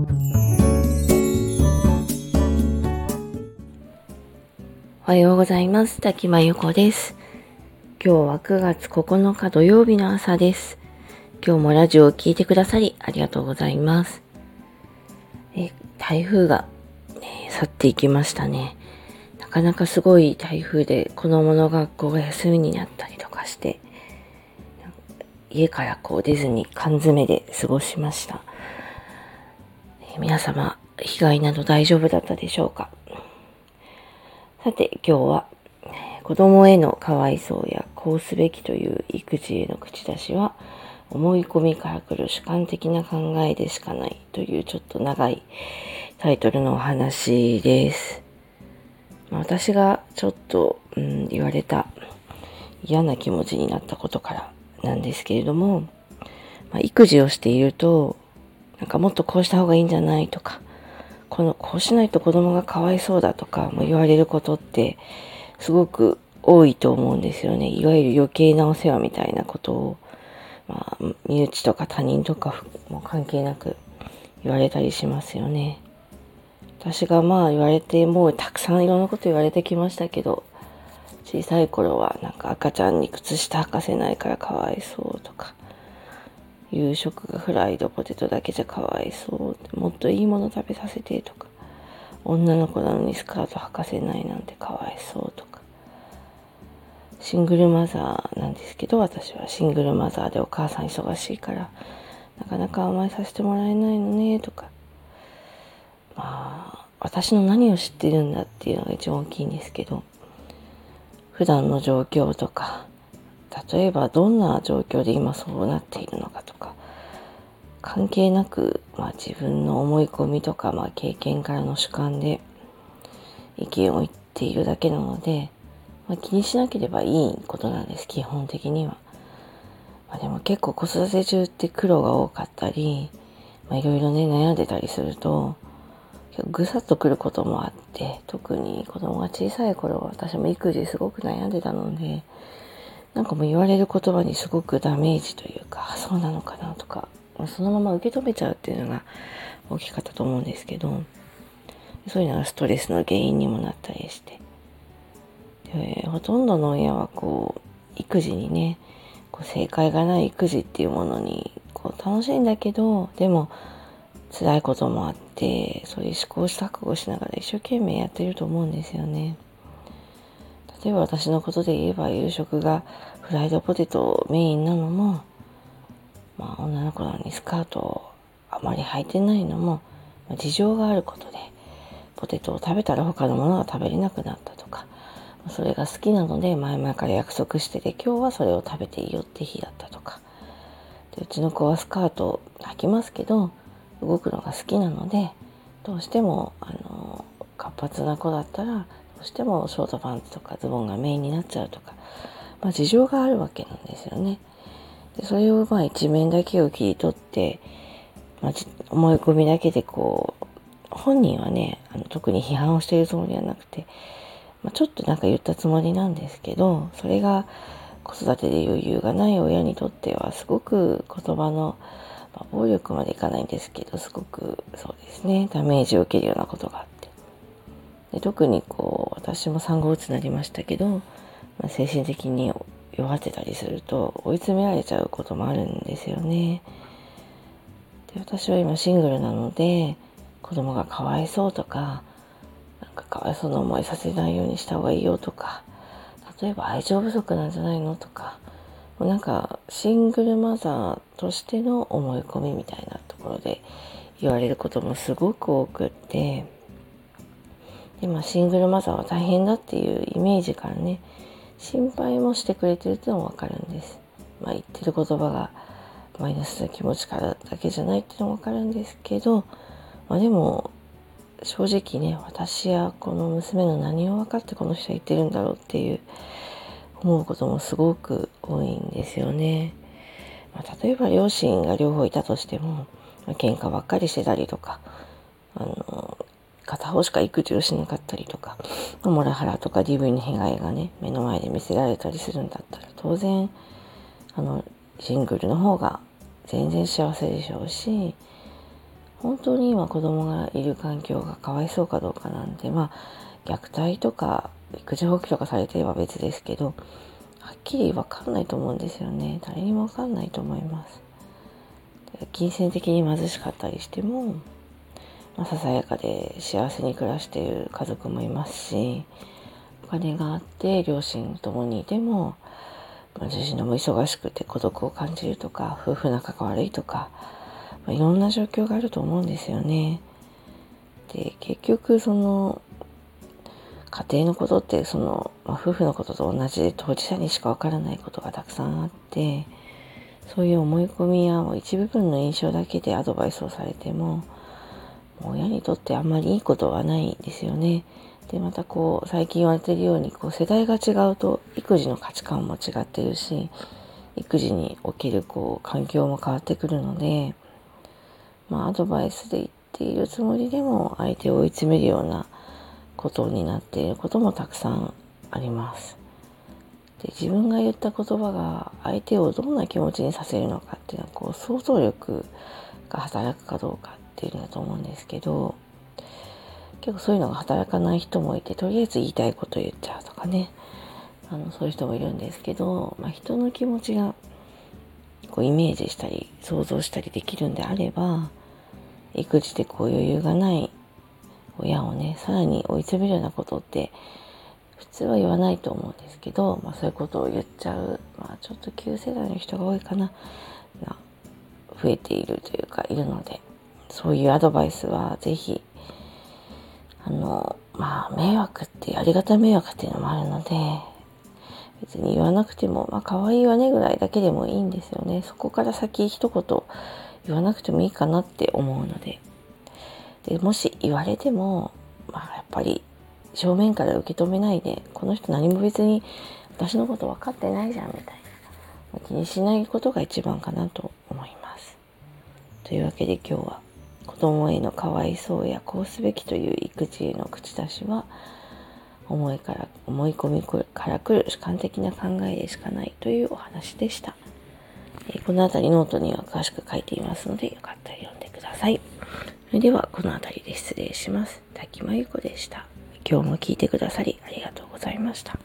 おはようございます。滝真由子です。今日は9月9日土曜日の朝です。今日もラジオを聴いてくださりありがとうございます。え台風が、ね、去っていきましたね。なかなかすごい台風で子供の学校が休みになったりとかして、家からこう出ずに缶詰で過ごしました。皆様、被害など大丈夫だったでしょうか？さて今日は子供へのかわいそうやこうすべきという育児への口出しは思い込みから来る主観的な考えでしかないというちょっと長いタイトルのお話です。ま私がちょっと、うん、言われた嫌な気持ちになったことからなんですけれども、まあ、育児をしているとなんかもっとこうした方がいいんじゃないとかこのこうしないと子供がかわいそうだとかも言われることってすごく多いと思うんですよね。いわゆる余計なお世話みたいなことを、まあ、身内とか他人とかも関係なく言われたりしますよね。私がまあ言われてもうたくさんいろんなこと言われてきましたけど小さい頃はなんか赤ちゃんに靴下履かせないからかわいそうとか夕食がフライドポテトだけじゃかわいそう。もっといいもの食べさせてとか。女の子なのにスカート履かせないなんてかわいそうとか。シングルマザーなんですけど私はシングルマザーでお母さん忙しいからなかなか甘えさせてもらえないのねとか。まあ私の何を知ってるんだっていうのが一番大きいんですけど普段の状況とか例えばどんな状況で今そうなっているのかとか関係なく、まあ、自分の思い込みとか、まあ、経験からの主観で意見を言っているだけなので、まあ、気にしなければいいことなんです基本的には。まあ、でも結構子育て中って苦労が多かったりいろいろね悩んでたりするとぐさっとくることもあって特に子供が小さい頃私も育児すごく悩んでたのでなんかもう言われる言葉にすごくダメージというか、そうなのかなとか、そのまま受け止めちゃうっていうのが大きかったと思うんですけど、そういうのがストレスの原因にもなったりして。でほとんどの親はこう、育児にね、こう正解がない育児っていうものにこう楽しいんだけど、でも辛いこともあって、そういう試行錯誤しながら一生懸命やってると思うんですよね。例えば私のことで言えば夕食がフライドポテトメインなのも、まあ、女の子なのにスカートをあまり履いてないのも、まあ、事情があることでポテトを食べたら他のものが食べれなくなったとかそれが好きなので前々から約束してて今日はそれを食べていいよって日だったとか。でうちの子はスカートを履きますけど動くのが好きなのでどうしてもあの活発な子だったらうしてもショートパンツとかズボンがメインになっちゃうとか、まあ、事情があるわけなんですよね。でそれをまあ一面だけを切り取って、まあ、思い込みだけでこう本人はねあの特に批判をしているつもりはなくて、まあ、ちょっとなんか言ったつもりなんですけどそれが子育てで余裕がない親にとってはすごく言葉の、まあ、暴力までいかないんですけどすごくそうですねダメージを受けるようなことがあってで特にこう私も産後うつになりましたけど、まあ、精神的に弱ってたりすると追い詰められちゃうこともあるんですよね。で私は今シングルなので子供がかわいそうとかなんかかわいそうな思いさせないようにした方がいいよとか例えば愛情不足なんじゃないのとかもうなんかシングルマザーとしての思い込みみたいなところで言われることもすごく多くってで、まあ、シングルマザーは大変だっていうイメージからね心配もしてくれてるっていうのもわかるんです。まあ、言ってる言葉がマイナスな気持ちからだけじゃないっていうのもわかるんですけど、まあ、でも正直ね私やこの娘の何を分かってこの人は言ってるんだろうっていう思うこともすごく多いんですよね。まあ、例えば両親が両方いたとしても、まあ、喧嘩ばっかりしてたりとかあの片方しか育児をしなかったりとか、モラハラとか DV の被害がね、目の前で見せられたりするんだったら、当然、あの、シングルの方が全然幸せでしょうし、本当に今子供がいる環境がかわいそうかどうかなんてまあ虐待とか育児放棄とかされてれば別ですけどはっきり分かんないと思うんですよね。誰にも分かんないと思います。金銭的に貧しかったりしても、まあ、ささやかで幸せに暮らしている家族もいますしお金があって両親ともにいても、まあ、自身のも忙しくて孤独を感じるとか夫婦仲が悪いとか、まあ、いろんな状況があると思うんですよね。で結局その家庭のことってその、まあ、夫婦のことと同じで当事者にしかわからないことがたくさんあってそういう思い込みや一部分の印象だけでアドバイスをされても親にとってあんまりいいことはないんですよね。でまたこう最近言われてるようにこう世代が違うと育児の価値観も違ってるし育児におけるこう環境も変わってくるので、まあ、アドバイスで言っているつもりでも相手を追い詰めるようなことになっていることもたくさんあります。で自分が言った言葉が相手をどんな気持ちにさせるのかっていうのはこう想像力が働くかどうかていうんだと思うんですけど結構そういうのが働かない人もいてとりあえず言いたいこと言っちゃうとかね。あのそういう人もいるんですけど、まあ、人の気持ちがこうイメージしたり想像したりできるんであれば育児でこう余裕がない親をねさらに追い詰めるようなことって普通は言わないと思うんですけど、まあ、そういうことを言っちゃう、まあ、ちょっと旧世代の人が多いかなな増えているというかいるので。そういうアドバイスは是非あのまあ迷惑ってありがた迷惑っていうのもあるので別に言わなくてもまあ可愛いわねぐらいだけでもいいんですよねそこから先一言言わなくてもいいかなって思うのででもし言われてもまあやっぱり正面から受け止めないでこの人何も別に私のこと分かってないじゃんみたいな気にしないことが一番かなと思います。というわけで今日は子供へのかわいそうやこうすべきという育児への口出しは思いから思い込みからくる主観的な考えでしかないというお話でした。この辺りノートには詳しく書いていますのでよかったら読んでください。それではこの辺りで失礼します。滝真由子でした。今日も聞いてくださりありがとうございました。